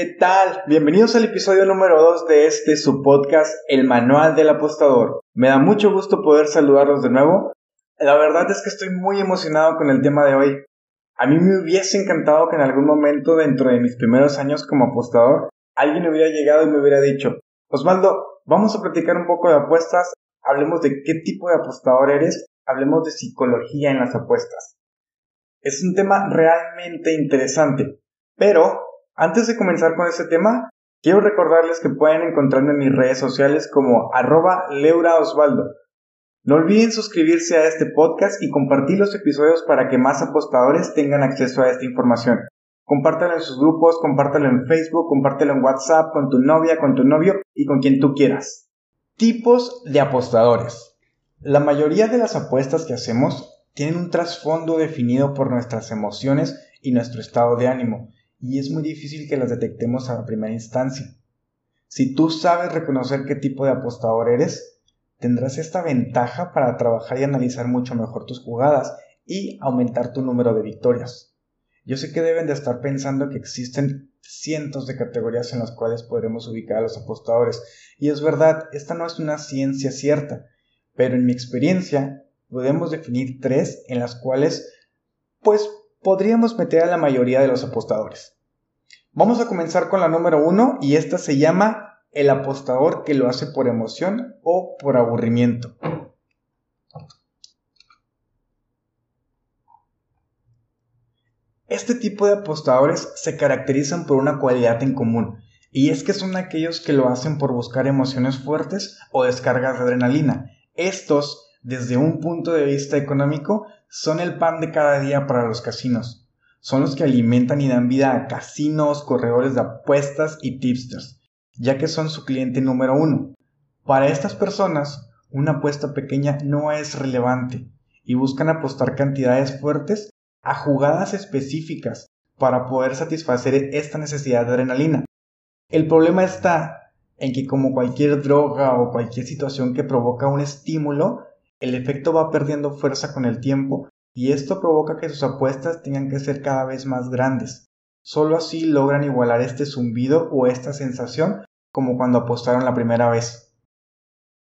¿Qué tal? Bienvenidos al episodio número 2 de este su podcast, El Manual del Apostador. Me da mucho gusto poder saludarlos de nuevo. La verdad es que estoy muy emocionado con el tema de hoy. A mí me hubiese encantado que en algún momento dentro de mis primeros años como apostador alguien hubiera llegado y me hubiera dicho, Osvaldo, vamos a platicar un poco de apuestas, hablemos de qué tipo de apostador eres, hablemos de psicología en las apuestas. Es un tema realmente interesante, pero antes de comenzar con este tema, quiero recordarles que pueden encontrarme en mis redes sociales como arroba leuraosvaldo. No olviden suscribirse a este podcast y compartir los episodios para que más apostadores tengan acceso a esta información. Compártelo en sus grupos, compártelo en Facebook, compártelo en WhatsApp con tu novia, con tu novio y con quien tú quieras. Tipos de apostadores. La mayoría de las apuestas que hacemos tienen un trasfondo definido por nuestras emociones y nuestro estado de ánimo, y es muy difícil que las detectemos a la primera instancia. Si tú sabes reconocer qué tipo de apostador eres, tendrás esta ventaja para trabajar y analizar mucho mejor tus jugadas y aumentar tu número de victorias. Yo sé que deben de estar pensando que existen cientos de categorías en las cuales podremos ubicar a los apostadores. Y es verdad, esta no es una ciencia cierta, pero en mi experiencia podemos definir tres en las cuales pues podríamos meter a la mayoría de los apostadores. Vamos a comenzar con la número uno y esta se llama el apostador que lo hace por emoción o por aburrimiento. Este tipo de apostadores se caracterizan por una cualidad en común, y es que son aquellos que lo hacen por buscar emociones fuertes o descargas de adrenalina. Estos, desde un punto de vista económico, son el pan de cada día para los casinos. Son los que alimentan y dan vida a casinos, corredores de apuestas y tipsters, ya que son su cliente número uno. Para estas personas, una apuesta pequeña no es relevante y buscan apostar cantidades fuertes a jugadas específicas para poder satisfacer esta necesidad de adrenalina. El problema está en que como cualquier droga o cualquier situación que provoca un estímulo, el efecto va perdiendo fuerza con el tiempo y esto provoca que sus apuestas tengan que ser cada vez más grandes. Solo así logran igualar este zumbido o esta sensación como cuando apostaron la primera vez.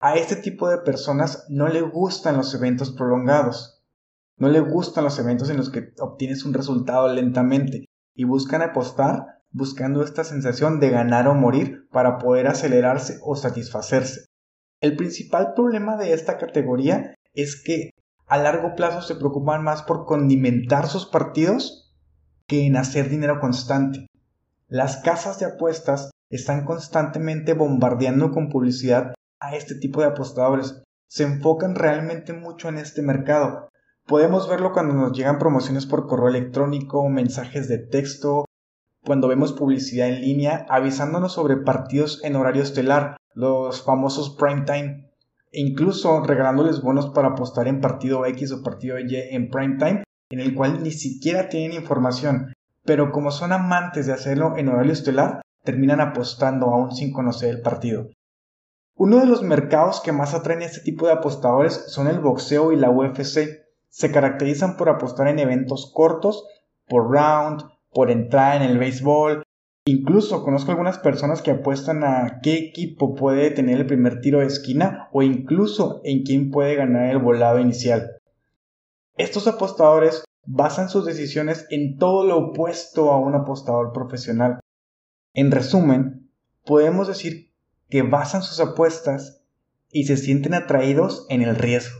A este tipo de personas no le gustan los eventos prolongados, no le gustan los eventos en los que obtienes un resultado lentamente y buscan apostar buscando esta sensación de ganar o morir para poder acelerarse o satisfacerse. El principal problema de esta categoría es que a largo plazo se preocupan más por condimentar sus partidos que en hacer dinero constante. Las casas de apuestas están constantemente bombardeando con publicidad a este tipo de apostadores. Se enfocan realmente mucho en este mercado, Podemos verlo cuando nos llegan promociones por correo electrónico, mensajes de texto, cuando vemos publicidad en línea avisándonos sobre partidos en horario estelar, los famosos prime time, e incluso regalándoles bonos para apostar en partido X o partido Y en prime time, en el cual ni siquiera tienen información, pero como son amantes de hacerlo en horario estelar, terminan apostando aún sin conocer el partido. Uno de los mercados que más atraen a este tipo de apostadores son el boxeo y la UFC, se caracterizan por apostar en eventos cortos, por round, por entrar en el béisbol. Incluso conozco algunas personas que apuestan a qué equipo puede tener el primer tiro de esquina o incluso en quién puede ganar el volado inicial. Estos apostadores basan sus decisiones en todo lo opuesto a un apostador profesional. En resumen, podemos decir que basan sus apuestas y se sienten atraídos en el riesgo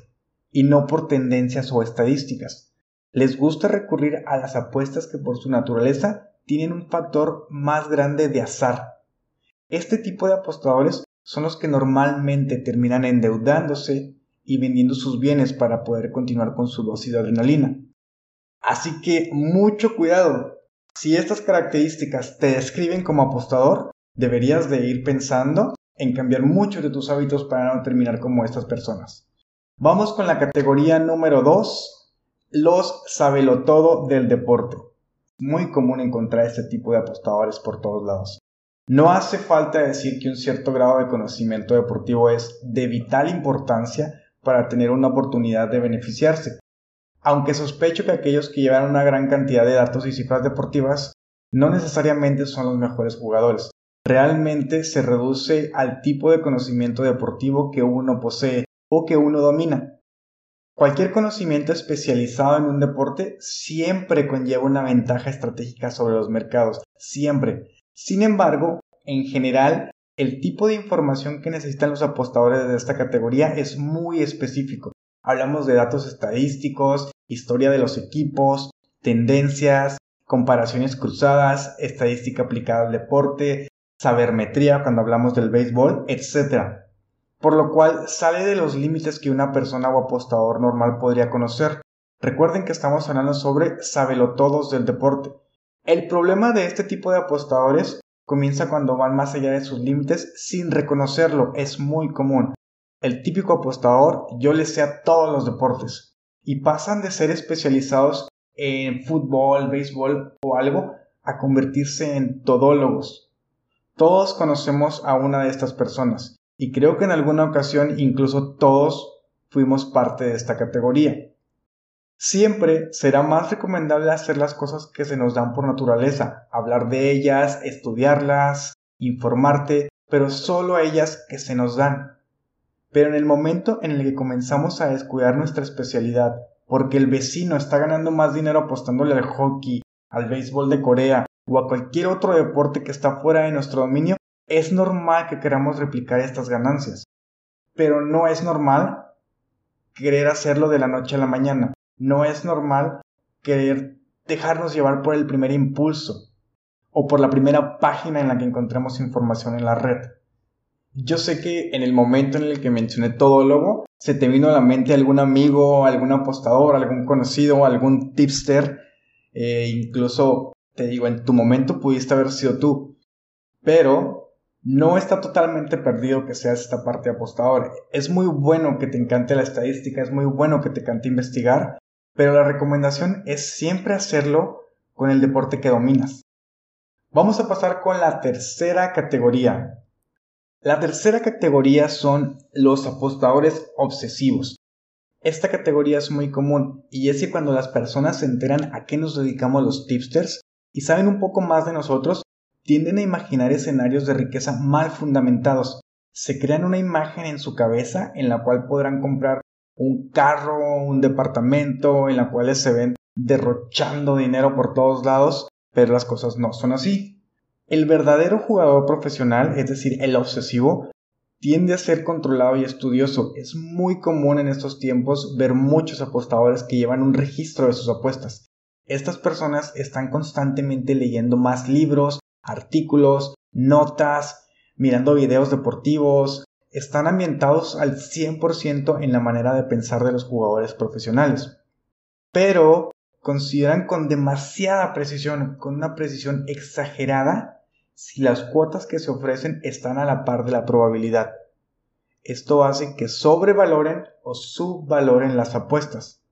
y no por tendencias o estadísticas. Les gusta recurrir a las apuestas que por su naturaleza tienen un factor más grande de azar. Este tipo de apostadores son los que normalmente terminan endeudándose y vendiendo sus bienes para poder continuar con su dosis de adrenalina. Así que mucho cuidado. Si estas características te describen como apostador, deberías de ir pensando en cambiar muchos de tus hábitos para no terminar como estas personas. Vamos con la categoría número 2, los sabelotodo del deporte. Muy común encontrar este tipo de apostadores por todos lados. No hace falta decir que un cierto grado de conocimiento deportivo es de vital importancia para tener una oportunidad de beneficiarse. Aunque sospecho que aquellos que llevan una gran cantidad de datos y cifras deportivas no necesariamente son los mejores jugadores. Realmente se reduce al tipo de conocimiento deportivo que uno posee o que uno domina. Cualquier conocimiento especializado en un deporte siempre conlleva una ventaja estratégica sobre los mercados, siempre. Sin embargo, en general, el tipo de información que necesitan los apostadores de esta categoría es muy específico. Hablamos de datos estadísticos, historia de los equipos, tendencias, comparaciones cruzadas, estadística aplicada al deporte, sabermetría cuando hablamos del béisbol, etc por lo cual sale de los límites que una persona o apostador normal podría conocer. Recuerden que estamos hablando sobre todos del deporte. El problema de este tipo de apostadores comienza cuando van más allá de sus límites sin reconocerlo, es muy común. El típico apostador yo le sé a todos los deportes y pasan de ser especializados en fútbol, béisbol o algo a convertirse en todólogos. Todos conocemos a una de estas personas y creo que en alguna ocasión incluso todos fuimos parte de esta categoría. Siempre será más recomendable hacer las cosas que se nos dan por naturaleza, hablar de ellas, estudiarlas, informarte, pero solo a ellas que se nos dan. Pero en el momento en el que comenzamos a descuidar nuestra especialidad, porque el vecino está ganando más dinero apostándole al hockey, al béisbol de Corea o a cualquier otro deporte que está fuera de nuestro dominio, es normal que queramos replicar estas ganancias, pero no es normal querer hacerlo de la noche a la mañana. No es normal querer dejarnos llevar por el primer impulso o por la primera página en la que encontramos información en la red. Yo sé que en el momento en el que mencioné todo logo, se te vino a la mente algún amigo, algún apostador, algún conocido, algún tipster, e incluso te digo, en tu momento pudiste haber sido tú. Pero no está totalmente perdido que seas esta parte apostador. Es muy bueno que te encante la estadística, es muy bueno que te encante investigar, pero la recomendación es siempre hacerlo con el deporte que dominas. Vamos a pasar con la tercera categoría. La tercera categoría son los apostadores obsesivos. Esta categoría es muy común y es que cuando las personas se enteran a qué nos dedicamos los tipsters y saben un poco más de nosotros, tienden a imaginar escenarios de riqueza mal fundamentados. Se crean una imagen en su cabeza en la cual podrán comprar un carro, un departamento, en la cual se ven derrochando dinero por todos lados, pero las cosas no son así. El verdadero jugador profesional, es decir, el obsesivo, tiende a ser controlado y estudioso. Es muy común en estos tiempos ver muchos apostadores que llevan un registro de sus apuestas. Estas personas están constantemente leyendo más libros, artículos, notas, mirando videos deportivos, están ambientados al 100% en la manera de pensar de los jugadores profesionales. Pero consideran con demasiada precisión, con una precisión exagerada, si las cuotas que se ofrecen están a la par de la probabilidad. Esto hace que sobrevaloren o subvaloren las apuestas.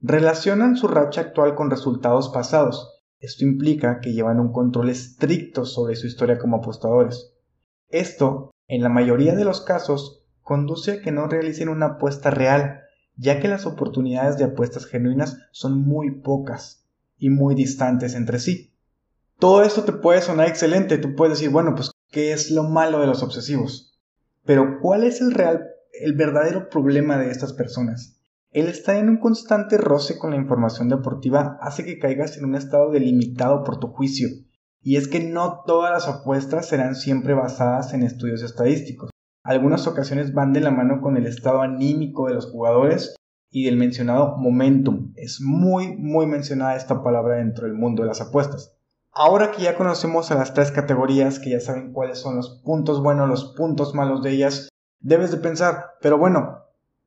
Relacionan su racha actual con resultados pasados, esto implica que llevan un control estricto sobre su historia como apostadores. Esto, en la mayoría de los casos, conduce a que no realicen una apuesta real, ya que las oportunidades de apuestas genuinas son muy pocas y muy distantes entre sí. Todo esto te puede sonar excelente, tú puedes decir, bueno, pues, ¿qué es lo malo de los obsesivos? Pero, ¿cuál es el real, el verdadero problema de estas personas? El estar en un constante roce con la información deportiva hace que caigas en un estado delimitado por tu juicio, y es que no todas las apuestas serán siempre basadas en estudios estadísticos. Algunas ocasiones van de la mano con el estado anímico de los jugadores y del mencionado momentum. Es muy, muy mencionada esta palabra dentro del mundo de las apuestas. Ahora que ya conocemos a las tres categorías, que ya saben cuáles son los puntos buenos, los puntos malos de ellas, debes de pensar, pero bueno,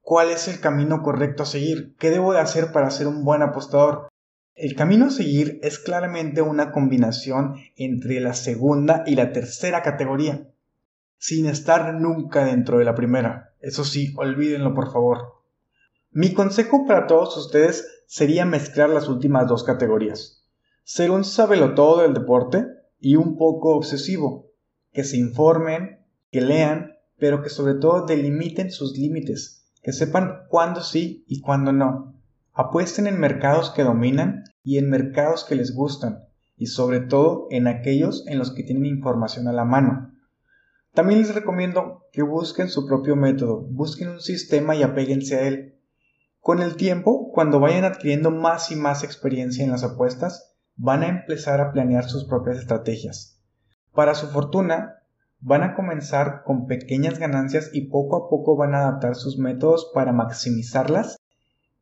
cuál es el camino correcto a seguir, qué debo de hacer para ser un buen apostador. El camino a seguir es claramente una combinación entre la segunda y la tercera categoría, sin estar nunca dentro de la primera. Eso sí, olvídenlo por favor. Mi consejo para todos ustedes sería mezclar las últimas dos categorías. Ser un sabelotodo del deporte y un poco obsesivo. Que se informen, que lean, pero que sobre todo delimiten sus límites que sepan cuándo sí y cuándo no. Apuesten en mercados que dominan y en mercados que les gustan. y sobre todo en aquellos en los que tienen información a la mano. También les recomiendo que busquen su propio método, busquen un sistema y apéguense a él. Con el tiempo, cuando vayan adquiriendo más y más experiencia en las apuestas, van a empezar a planear sus propias estrategias. Para su fortuna, van a comenzar con pequeñas ganancias y poco a poco van a adaptar sus métodos para maximizarlas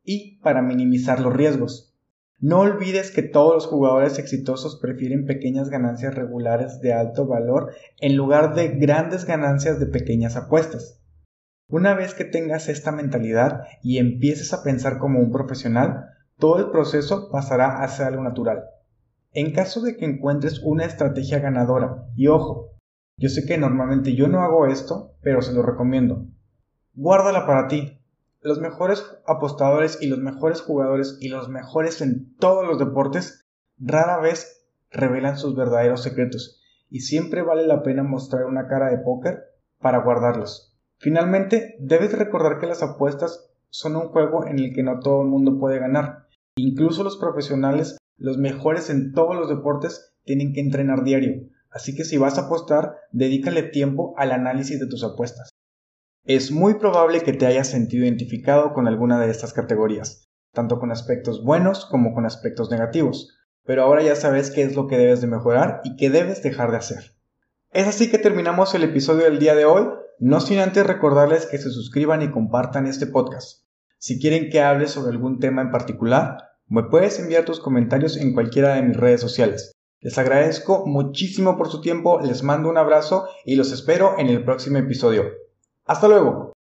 y para minimizar los riesgos. No olvides que todos los jugadores exitosos prefieren pequeñas ganancias regulares de alto valor en lugar de grandes ganancias de pequeñas apuestas. Una vez que tengas esta mentalidad y empieces a pensar como un profesional, todo el proceso pasará a ser algo natural. En caso de que encuentres una estrategia ganadora, y ojo, yo sé que normalmente yo no hago esto, pero se lo recomiendo. Guárdala para ti, los mejores apostadores y los mejores jugadores y los mejores en todos los deportes rara vez revelan sus verdaderos secretos y siempre vale la pena mostrar una cara de póker para guardarlos. Finalmente, debes recordar que las apuestas son un juego en el que no todo el mundo puede ganar. Incluso los profesionales, los mejores en todos los deportes, tienen que entrenar diario. Así que si vas a apostar, dedícale tiempo al análisis de tus apuestas. Es muy probable que te hayas sentido identificado con alguna de estas categorías, tanto con aspectos buenos como con aspectos negativos, pero ahora ya sabes qué es lo que debes de mejorar y qué debes dejar de hacer. Es así que terminamos el episodio del día de hoy, no sin antes recordarles que se suscriban y compartan este podcast. Si quieren que hable sobre algún tema en particular, me puedes enviar tus comentarios en cualquiera de mis redes sociales. Les agradezco muchísimo por su tiempo, les mando un abrazo y los espero en el próximo episodio. Hasta luego.